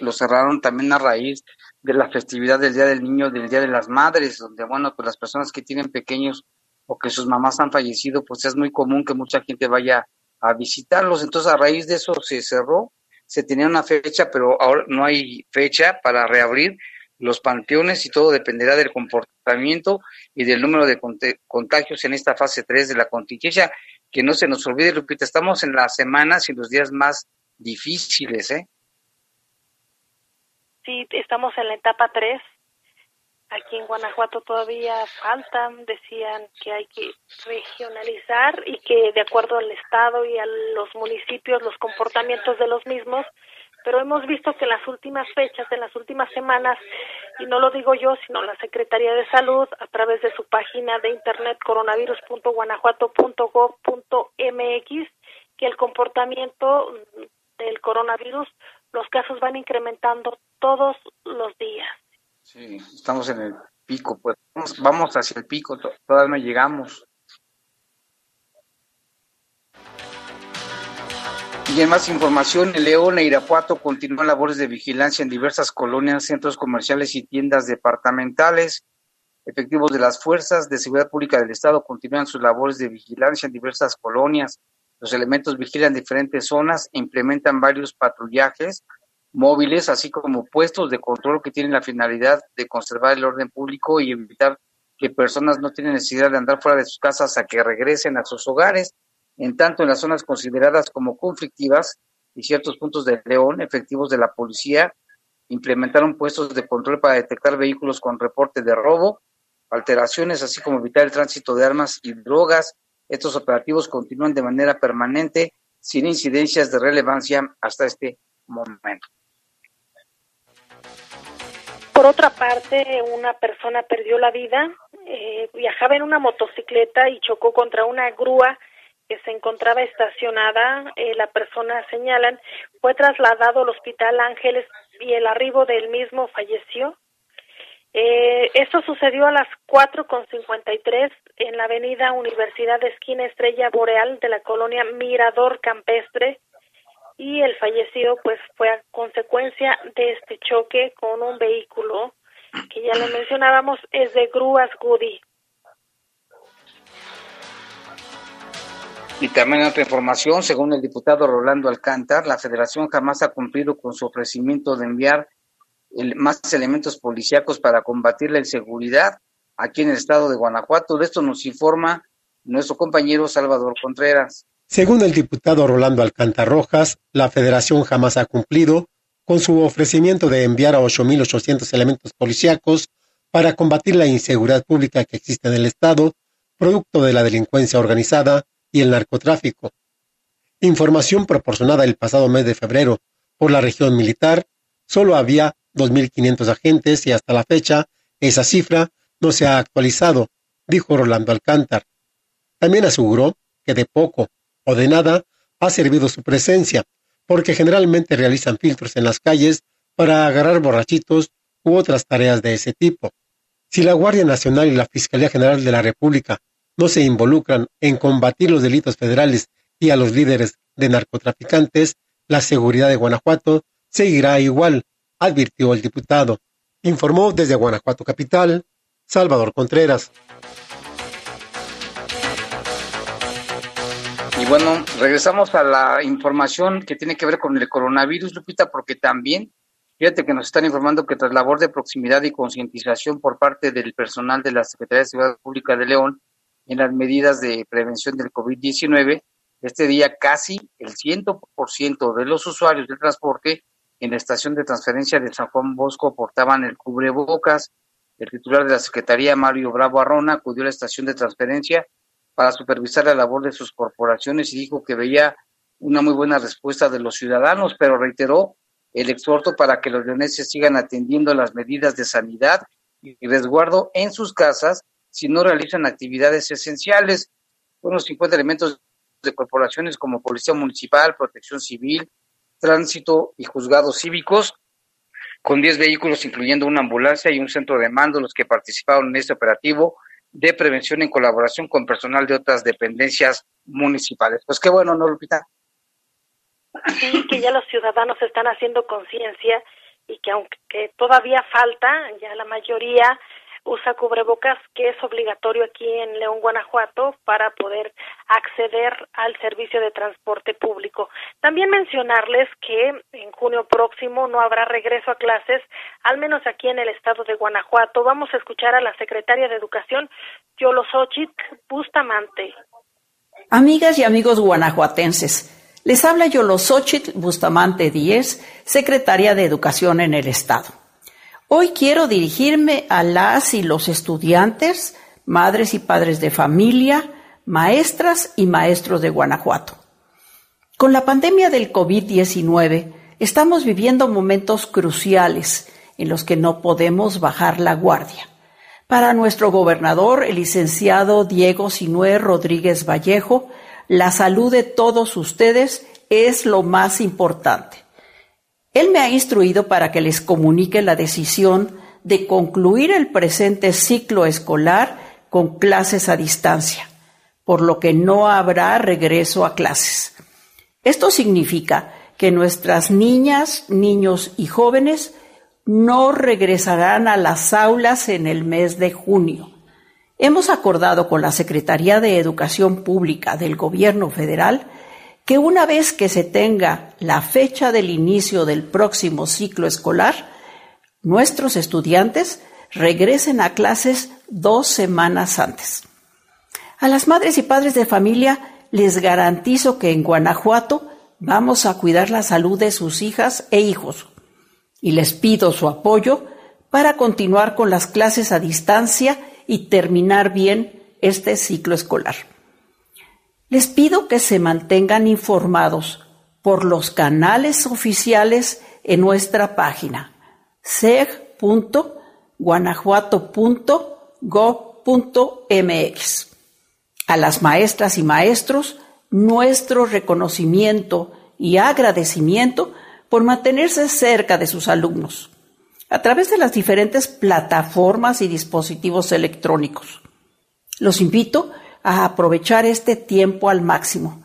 Lo cerraron también a raíz de la festividad del Día del Niño, del Día de las Madres, donde, bueno, pues las personas que tienen pequeños o que sus mamás han fallecido, pues es muy común que mucha gente vaya a visitarlos. Entonces, a raíz de eso se cerró, se tenía una fecha, pero ahora no hay fecha para reabrir los panteones y todo dependerá del comportamiento y del número de contagios en esta fase 3 de la contingencia. Que no se nos olvide, Lupita, estamos en las semanas y los días más difíciles, ¿eh? Sí, estamos en la etapa 3 Aquí en Guanajuato todavía falta, decían que hay que regionalizar y que de acuerdo al Estado y a los municipios los comportamientos de los mismos, pero hemos visto que en las últimas fechas, en las últimas semanas, y no lo digo yo, sino la Secretaría de Salud a través de su página de internet coronavirus.guanajuato.gov.mx, que el comportamiento del coronavirus, los casos van incrementando todos los días. Sí, estamos en el pico, pues vamos, hacia el pico, todavía no llegamos. Y en más información, en León e Irapuato continúan labores de vigilancia en diversas colonias, centros comerciales y tiendas departamentales. Efectivos de las fuerzas de seguridad pública del Estado continúan sus labores de vigilancia en diversas colonias. Los elementos vigilan diferentes zonas e implementan varios patrullajes móviles, así como puestos de control que tienen la finalidad de conservar el orden público y evitar que personas no tienen necesidad de andar fuera de sus casas a que regresen a sus hogares. En tanto, en las zonas consideradas como conflictivas y ciertos puntos de León, efectivos de la policía implementaron puestos de control para detectar vehículos con reporte de robo, alteraciones, así como evitar el tránsito de armas y drogas. Estos operativos continúan de manera permanente, sin incidencias de relevancia hasta este momento. Por otra parte, una persona perdió la vida, eh, viajaba en una motocicleta y chocó contra una grúa que se encontraba estacionada. Eh, la persona, señalan, fue trasladado al Hospital Ángeles y el arribo del mismo falleció. Eh, esto sucedió a las 4.53 en la avenida Universidad de Esquina Estrella Boreal de la colonia Mirador Campestre y el fallecido pues fue a consecuencia de este choque con un vehículo que ya le mencionábamos es de Grúas Goody. Y también otra información, según el diputado Rolando Alcántar, la federación jamás ha cumplido con su ofrecimiento de enviar más elementos policíacos para combatir la inseguridad aquí en el estado de Guanajuato. De esto nos informa nuestro compañero Salvador Contreras. Según el diputado Rolando Alcántar Rojas, la federación jamás ha cumplido con su ofrecimiento de enviar a 8.800 elementos policíacos para combatir la inseguridad pública que existe en el Estado, producto de la delincuencia organizada y el narcotráfico. Información proporcionada el pasado mes de febrero por la región militar, solo había 2.500 agentes y hasta la fecha esa cifra no se ha actualizado, dijo Rolando Alcántar. También aseguró que de poco o de nada ha servido su presencia, porque generalmente realizan filtros en las calles para agarrar borrachitos u otras tareas de ese tipo. Si la Guardia Nacional y la Fiscalía General de la República no se involucran en combatir los delitos federales y a los líderes de narcotraficantes, la seguridad de Guanajuato seguirá igual, advirtió el diputado. Informó desde Guanajuato Capital, Salvador Contreras. Y bueno, regresamos a la información que tiene que ver con el coronavirus, Lupita, porque también, fíjate que nos están informando que tras labor de proximidad y concientización por parte del personal de la Secretaría de Seguridad Pública de León en las medidas de prevención del COVID-19, este día casi el 100% de los usuarios del transporte en la estación de transferencia de San Juan Bosco portaban el cubrebocas. El titular de la Secretaría, Mario Bravo Arrona, acudió a la estación de transferencia para supervisar la labor de sus corporaciones y dijo que veía una muy buena respuesta de los ciudadanos, pero reiteró el exhorto para que los leoneses sigan atendiendo las medidas de sanidad y resguardo en sus casas si no realizan actividades esenciales. Unos 50 elementos de corporaciones como Policía Municipal, Protección Civil, Tránsito y Juzgados Cívicos, con 10 vehículos, incluyendo una ambulancia y un centro de mando, los que participaron en este operativo, de prevención en colaboración con personal de otras dependencias municipales. Pues qué bueno, ¿no, Lupita? Sí, que ya los ciudadanos están haciendo conciencia y que aunque todavía falta, ya la mayoría usa cubrebocas, que es obligatorio aquí en León, Guanajuato, para poder acceder al servicio de transporte público. También mencionarles que en junio próximo no habrá regreso a clases, al menos aquí en el estado de Guanajuato. Vamos a escuchar a la secretaria de Educación, Yolosochit Bustamante. Amigas y amigos guanajuatenses, les habla Yolosochit Bustamante Díez, secretaria de Educación en el Estado. Hoy quiero dirigirme a las y los estudiantes, madres y padres de familia, maestras y maestros de Guanajuato. Con la pandemia del COVID-19 estamos viviendo momentos cruciales en los que no podemos bajar la guardia. Para nuestro gobernador, el licenciado Diego Sinué Rodríguez Vallejo, la salud de todos ustedes es lo más importante. Él me ha instruido para que les comunique la decisión de concluir el presente ciclo escolar con clases a distancia, por lo que no habrá regreso a clases. Esto significa que nuestras niñas, niños y jóvenes no regresarán a las aulas en el mes de junio. Hemos acordado con la Secretaría de Educación Pública del Gobierno Federal que una vez que se tenga la fecha del inicio del próximo ciclo escolar, nuestros estudiantes regresen a clases dos semanas antes. A las madres y padres de familia les garantizo que en Guanajuato vamos a cuidar la salud de sus hijas e hijos y les pido su apoyo para continuar con las clases a distancia y terminar bien este ciclo escolar. Les pido que se mantengan informados por los canales oficiales en nuestra página seg.guanajuato.gov.mx. A las maestras y maestros, nuestro reconocimiento y agradecimiento por mantenerse cerca de sus alumnos a través de las diferentes plataformas y dispositivos electrónicos. Los invito a aprovechar este tiempo al máximo,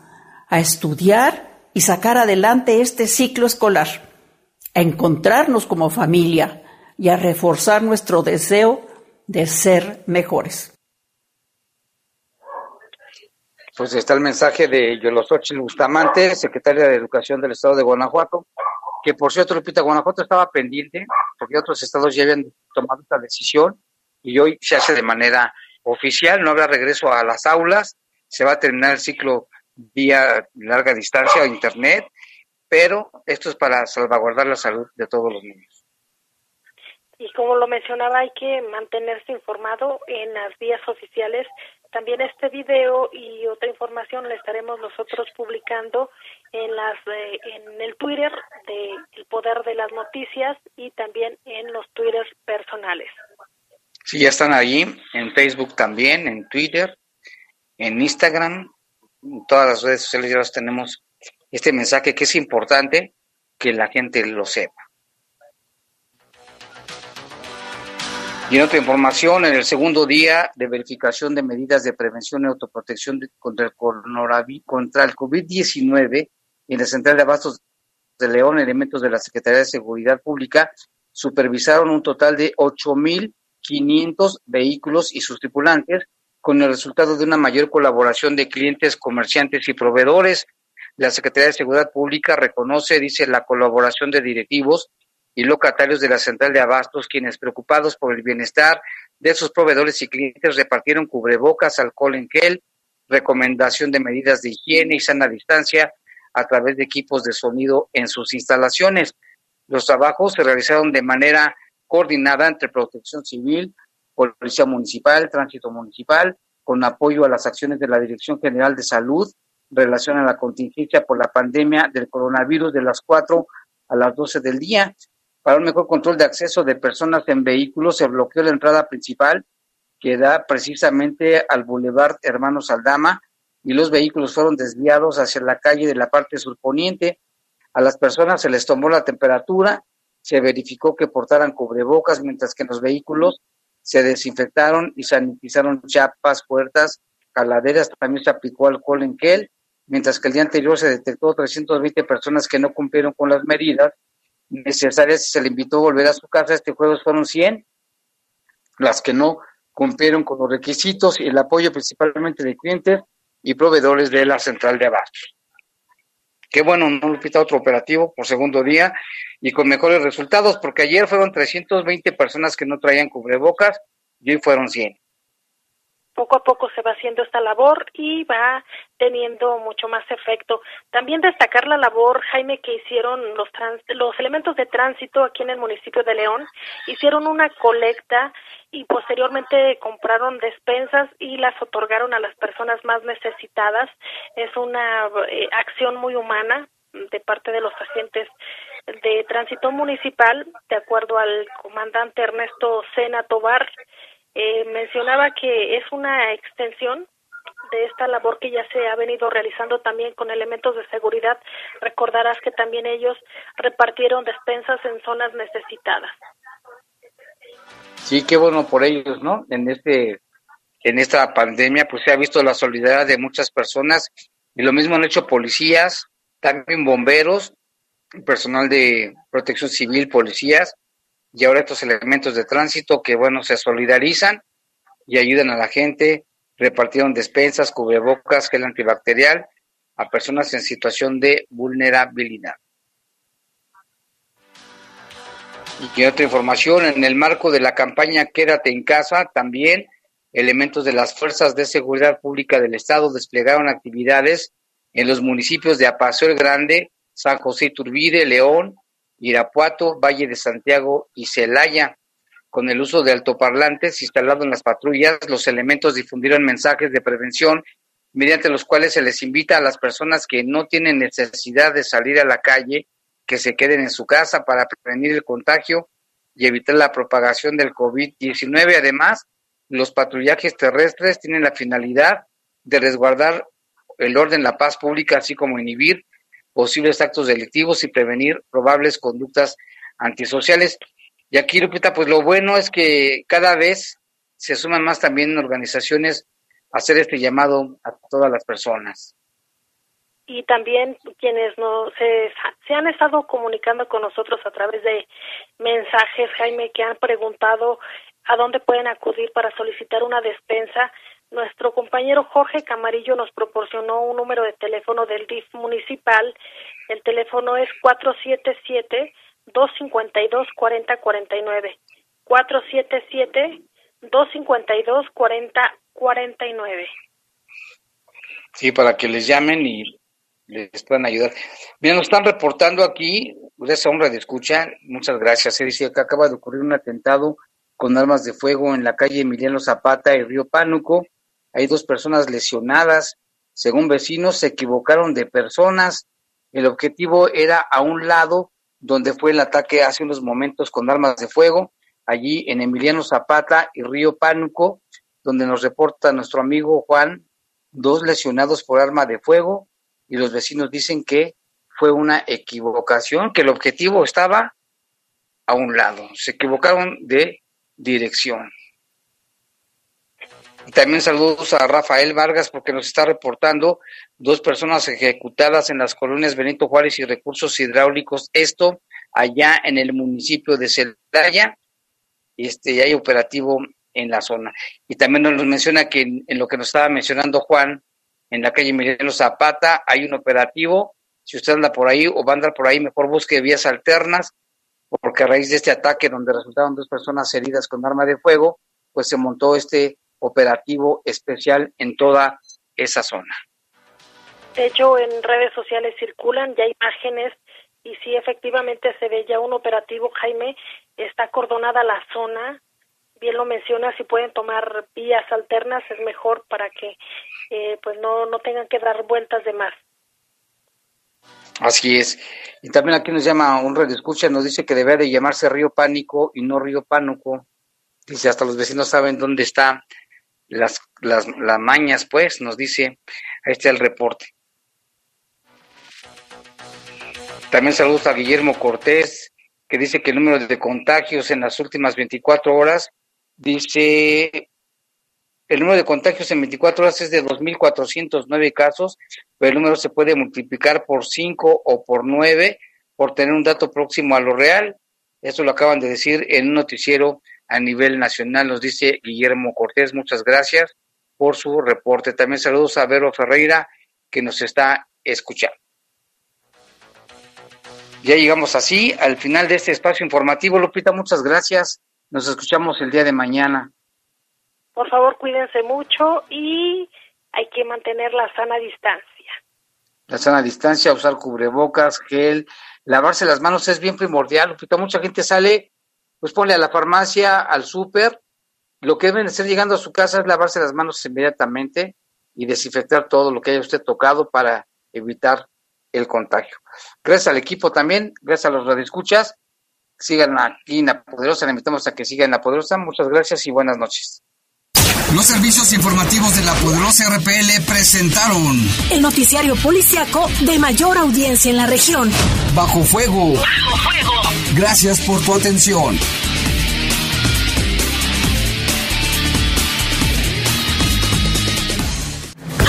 a estudiar y sacar adelante este ciclo escolar, a encontrarnos como familia y a reforzar nuestro deseo de ser mejores. Pues está el mensaje de Yolosochil Bustamante, secretaria de Educación del Estado de Guanajuato, que por cierto, Lupita, Guanajuato estaba pendiente, porque otros estados ya habían tomado esta decisión, y hoy se hace de manera oficial, no habrá regreso a las aulas, se va a terminar el ciclo vía larga distancia o internet, pero esto es para salvaguardar la salud de todos los niños. Y como lo mencionaba, hay que mantenerse informado en las vías oficiales. También este video y otra información la estaremos nosotros publicando en las eh, en el Twitter de El Poder de las Noticias y también en los Twitter personales. Sí, ya están ahí, en Facebook también, en Twitter, en Instagram, en todas las redes sociales ya los tenemos este mensaje que es importante que la gente lo sepa. Y en otra información, en el segundo día de verificación de medidas de prevención y autoprotección contra el, contra el COVID-19 en la Central de Abastos de León, elementos de la Secretaría de Seguridad Pública supervisaron un total de 8.500 vehículos y sus tripulantes, con el resultado de una mayor colaboración de clientes, comerciantes y proveedores. La Secretaría de Seguridad Pública reconoce, dice, la colaboración de directivos y locatarios de la Central de Abastos, quienes preocupados por el bienestar de sus proveedores y clientes repartieron cubrebocas, alcohol en gel, recomendación de medidas de higiene y sana distancia, a través de equipos de sonido en sus instalaciones. Los trabajos se realizaron de manera coordinada entre Protección Civil, Policía Municipal, Tránsito Municipal, con apoyo a las acciones de la Dirección General de Salud en relación a la contingencia por la pandemia del coronavirus de las 4 a las 12 del día. Para un mejor control de acceso de personas en vehículos, se bloqueó la entrada principal que da precisamente al Boulevard Hermanos Aldama, y los vehículos fueron desviados hacia la calle de la parte surponiente. A las personas se les tomó la temperatura, se verificó que portaran cubrebocas, mientras que en los vehículos se desinfectaron y sanitizaron chapas, puertas, caladeras, también se aplicó alcohol en gel, mientras que el día anterior se detectó 320 personas que no cumplieron con las medidas necesarias y se le invitó a volver a su casa. Este jueves fueron 100, las que no cumplieron con los requisitos y el apoyo principalmente de clientes y proveedores de la central de abastos. Qué bueno, no Lupita, otro operativo por segundo día y con mejores resultados, porque ayer fueron 320 personas que no traían cubrebocas y hoy fueron 100 poco a poco se va haciendo esta labor y va teniendo mucho más efecto. También destacar la labor, Jaime, que hicieron los, los elementos de tránsito aquí en el municipio de León. Hicieron una colecta y posteriormente compraron despensas y las otorgaron a las personas más necesitadas. Es una eh, acción muy humana de parte de los agentes de tránsito municipal, de acuerdo al comandante Ernesto Sena Tobar, eh, mencionaba que es una extensión de esta labor que ya se ha venido realizando también con elementos de seguridad. Recordarás que también ellos repartieron despensas en zonas necesitadas. Sí, qué bueno por ellos, ¿no? En este en esta pandemia pues se ha visto la solidaridad de muchas personas y lo mismo han hecho policías, también bomberos, personal de protección civil, policías y ahora estos elementos de tránsito que bueno se solidarizan y ayudan a la gente, repartieron despensas, cubrebocas, gel antibacterial a personas en situación de vulnerabilidad. Y otra información, en el marco de la campaña Quédate en casa, también elementos de las Fuerzas de Seguridad Pública del Estado desplegaron actividades en los municipios de Apaso el Grande, San José Iturbide, León, Irapuato, Valle de Santiago y Celaya. Con el uso de altoparlantes instalados en las patrullas, los elementos difundieron mensajes de prevención mediante los cuales se les invita a las personas que no tienen necesidad de salir a la calle que se queden en su casa para prevenir el contagio y evitar la propagación del COVID-19. Además, los patrullajes terrestres tienen la finalidad de resguardar el orden, la paz pública, así como inhibir posibles actos delictivos y prevenir probables conductas antisociales. Y aquí, Lupita, pues lo bueno es que cada vez se suman más también organizaciones a hacer este llamado a todas las personas y también quienes no se, se han estado comunicando con nosotros a través de mensajes, Jaime, que han preguntado a dónde pueden acudir para solicitar una despensa. Nuestro compañero Jorge Camarillo nos proporcionó un número de teléfono del DIF municipal. El teléfono es 477 252 4049. 477 252 4049. Sí, para que les llamen y les puedan ayudar. Mira, nos están reportando aquí, esa honra de escucha, muchas gracias. Se dice que acaba de ocurrir un atentado con armas de fuego en la calle Emiliano Zapata y Río Pánuco. Hay dos personas lesionadas. Según vecinos, se equivocaron de personas. El objetivo era a un lado donde fue el ataque hace unos momentos con armas de fuego, allí en Emiliano Zapata y Río Pánuco, donde nos reporta nuestro amigo Juan, dos lesionados por arma de fuego, y los vecinos dicen que fue una equivocación, que el objetivo estaba a un lado, se equivocaron de dirección. Y también saludos a Rafael Vargas porque nos está reportando dos personas ejecutadas en las colonias Benito Juárez y Recursos Hidráulicos, esto allá en el municipio de Celaya, este, hay operativo en la zona. Y también nos menciona que en lo que nos estaba mencionando Juan, en la calle Emiliano Zapata, hay un operativo. Si usted anda por ahí o va a andar por ahí, mejor busque vías alternas, porque a raíz de este ataque donde resultaron dos personas heridas con arma de fuego, pues se montó este operativo especial en toda esa zona. De hecho, en redes sociales circulan ya imágenes y sí, efectivamente se ve ya un operativo, Jaime, está acordonada la zona, bien lo menciona, si pueden tomar vías alternas es mejor para que eh, pues no, no tengan que dar vueltas de más. Así es. Y también aquí nos llama un red escucha, nos dice que debe de llamarse Río Pánico y no Río Pánuco. Dice, hasta los vecinos saben dónde están las, las, las mañas, pues, nos dice, ahí está el reporte. También saludos a Guillermo Cortés, que dice que el número de contagios en las últimas 24 horas Dice, el número de contagios en 24 horas es de 2.409 casos, pero el número se puede multiplicar por 5 o por 9 por tener un dato próximo a lo real. Eso lo acaban de decir en un noticiero a nivel nacional, nos dice Guillermo Cortés. Muchas gracias por su reporte. También saludos a Vero Ferreira, que nos está escuchando. Ya llegamos así al final de este espacio informativo. Lupita, muchas gracias. Nos escuchamos el día de mañana. Por favor, cuídense mucho y hay que mantener la sana distancia. La sana distancia, usar cubrebocas, gel, lavarse las manos es bien primordial. Mucha gente sale, pues pone a la farmacia, al súper. Lo que deben hacer llegando a su casa es lavarse las manos inmediatamente y desinfectar todo lo que haya usted tocado para evitar el contagio. Gracias al equipo también, gracias a los radioescuchas sigan aquí en La Poderosa, le invitamos a que sigan en La Poderosa. Muchas gracias y buenas noches. Los servicios informativos de la poderosa RPL presentaron el noticiario policiaco de mayor audiencia en la región. Bajo fuego. Bajo fuego. Gracias por tu atención.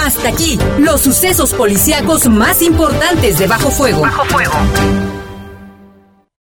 Hasta aquí, los sucesos policíacos más importantes de Bajo Fuego. Bajo Fuego.